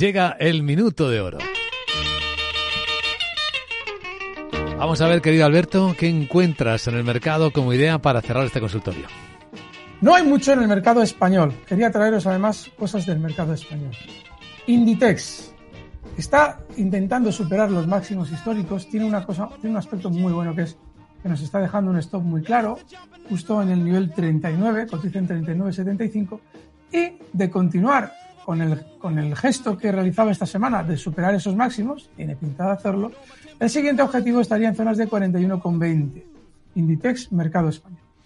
Llega el minuto de oro. Vamos a ver, querido Alberto, ¿qué encuentras en el mercado como idea para cerrar este consultorio? No hay mucho en el mercado español. Quería traeros además cosas del mercado español. Inditex está intentando superar los máximos históricos. Tiene una cosa, tiene un aspecto muy bueno que es que nos está dejando un stop muy claro, justo en el nivel 39, cotiza en 39.75, y de continuar con el, gesto que realizaba esta semana de superar esos máximos, tiene pinta de hacerlo, el siguiente objetivo estaría en zonas de 41,20. Inditex, mercado español.